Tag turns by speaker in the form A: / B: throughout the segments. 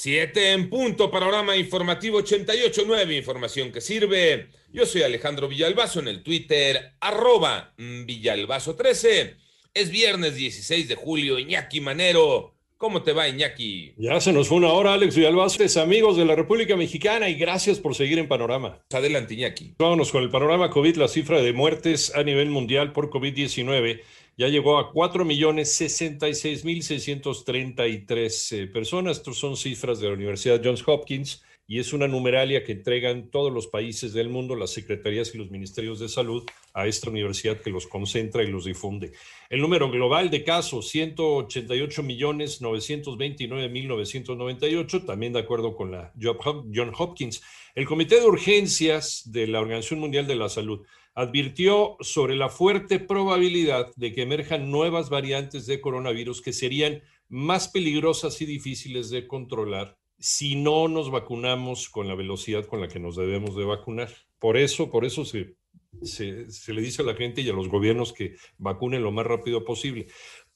A: Siete en punto, panorama informativo 88.9, información que sirve. Yo soy Alejandro Villalbazo en el Twitter, arroba Villalbazo13. Es viernes 16 de julio, Iñaki Manero. ¿Cómo te va, Iñaki?
B: Ya se nos fue una hora, Alex Villalbazo, amigos de la República Mexicana, y gracias por seguir en Panorama.
A: Adelante, Iñaki.
B: Vámonos con el panorama COVID, la cifra de muertes a nivel mundial por COVID-19 ya llegó a 4.066.633 eh, personas. Estos son cifras de la Universidad Johns Hopkins y es una numeralia que entregan todos los países del mundo, las secretarías y los ministerios de salud a esta universidad que los concentra y los difunde. El número global de casos, 188.929.998, también de acuerdo con la John Hopkins. El Comité de Urgencias de la Organización Mundial de la Salud advirtió sobre la fuerte probabilidad de que emerjan nuevas variantes de coronavirus que serían más peligrosas y difíciles de controlar si no nos vacunamos con la velocidad con la que nos debemos de vacunar. Por eso, por eso se, se, le dice a la gente y a los gobiernos que vacunen lo más rápido posible.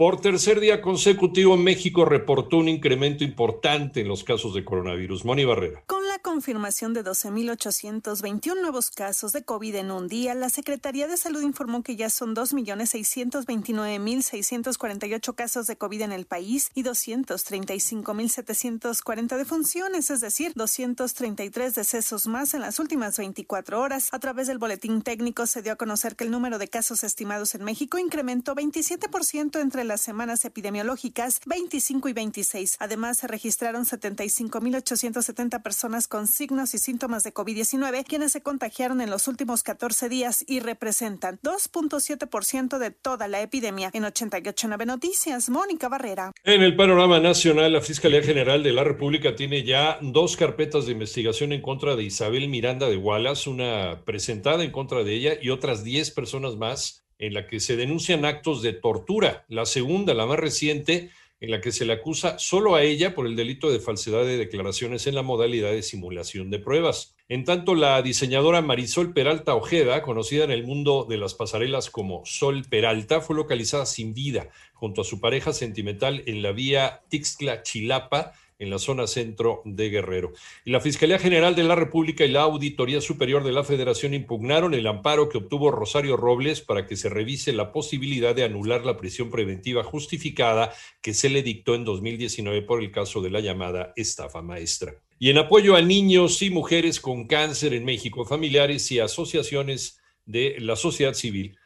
B: Por tercer día consecutivo, México reportó un incremento importante en los casos de coronavirus. Moni Barrera
C: confirmación de 12.821 nuevos casos de COVID en un día, la Secretaría de Salud informó que ya son 2.629.648 casos de COVID en el país y 235.740 defunciones, es decir, 233 decesos más en las últimas 24 horas. A través del boletín técnico se dio a conocer que el número de casos estimados en México incrementó 27% entre las semanas epidemiológicas 25 y 26. Además, se registraron 75.870 personas con signos y síntomas de COVID-19, quienes se contagiaron en los últimos 14 días y representan 2.7% de toda la epidemia. En 889 Noticias, Mónica Barrera.
B: En el panorama nacional, la Fiscalía General de la República tiene ya dos carpetas de investigación en contra de Isabel Miranda de Wallace, una presentada en contra de ella y otras 10 personas más en la que se denuncian actos de tortura. La segunda, la más reciente, en la que se le acusa solo a ella por el delito de falsedad de declaraciones en la modalidad de simulación de pruebas. En tanto, la diseñadora Marisol Peralta Ojeda, conocida en el mundo de las pasarelas como Sol Peralta, fue localizada sin vida junto a su pareja sentimental en la vía Tixtla-Chilapa, en la zona centro de Guerrero. Y la Fiscalía General de la República y la Auditoría Superior de la Federación impugnaron el amparo que obtuvo Rosario Robles para que se revise la posibilidad de anular la prisión preventiva justificada que se le dictó en 2019 por el caso de la llamada estafa maestra. Y en apoyo a niños y mujeres con cáncer en México, familiares y asociaciones de la sociedad civil,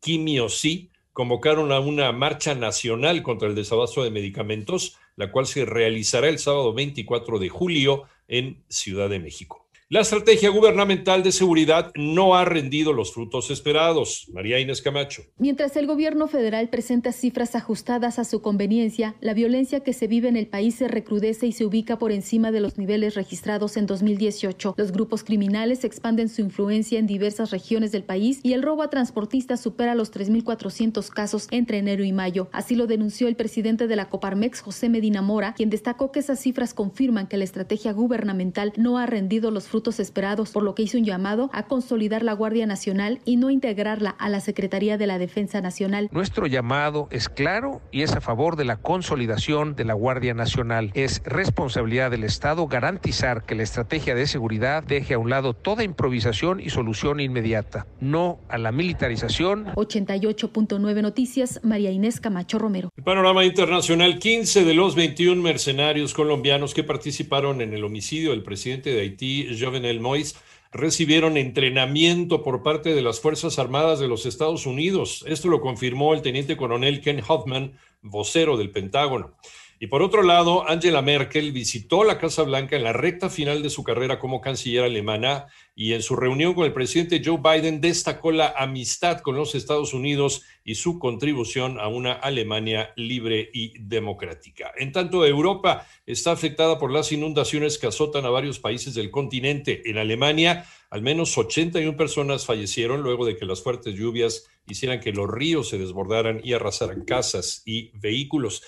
B: Quimio Sí, convocaron a una marcha nacional contra el desabasto de medicamentos la cual se realizará el sábado 24 de julio en Ciudad de México. La estrategia gubernamental de seguridad no ha rendido los frutos esperados. María Inés Camacho.
D: Mientras el gobierno federal presenta cifras ajustadas a su conveniencia, la violencia que se vive en el país se recrudece y se ubica por encima de los niveles registrados en 2018. Los grupos criminales expanden su influencia en diversas regiones del país y el robo a transportistas supera los 3.400 casos entre enero y mayo. Así lo denunció el presidente de la Coparmex, José Medina Mora, quien destacó que esas cifras confirman que la estrategia gubernamental no ha rendido los frutos esperados, por lo que hizo un llamado a consolidar la Guardia Nacional y no integrarla a la Secretaría de la Defensa Nacional.
E: Nuestro llamado es claro y es a favor de la consolidación de la Guardia Nacional. Es responsabilidad del Estado garantizar que la estrategia de seguridad deje a un lado toda improvisación y solución inmediata, no a la militarización.
D: 88.9 Noticias, María Inés Camacho Romero.
B: El panorama internacional, 15 de los 21 mercenarios colombianos que participaron en el homicidio del presidente de Haití, Jovenel Moïse, recibieron entrenamiento por parte de las Fuerzas Armadas de los Estados Unidos. Esto lo confirmó el teniente coronel Ken Hoffman, vocero del Pentágono. Y por otro lado, Angela Merkel visitó la Casa Blanca en la recta final de su carrera como canciller alemana y en su reunión con el presidente Joe Biden destacó la amistad con los Estados Unidos y su contribución a una Alemania libre y democrática. En tanto, Europa está afectada por las inundaciones que azotan a varios países del continente. En Alemania, al menos 81 personas fallecieron luego de que las fuertes lluvias hicieran que los ríos se desbordaran y arrasaran casas y vehículos.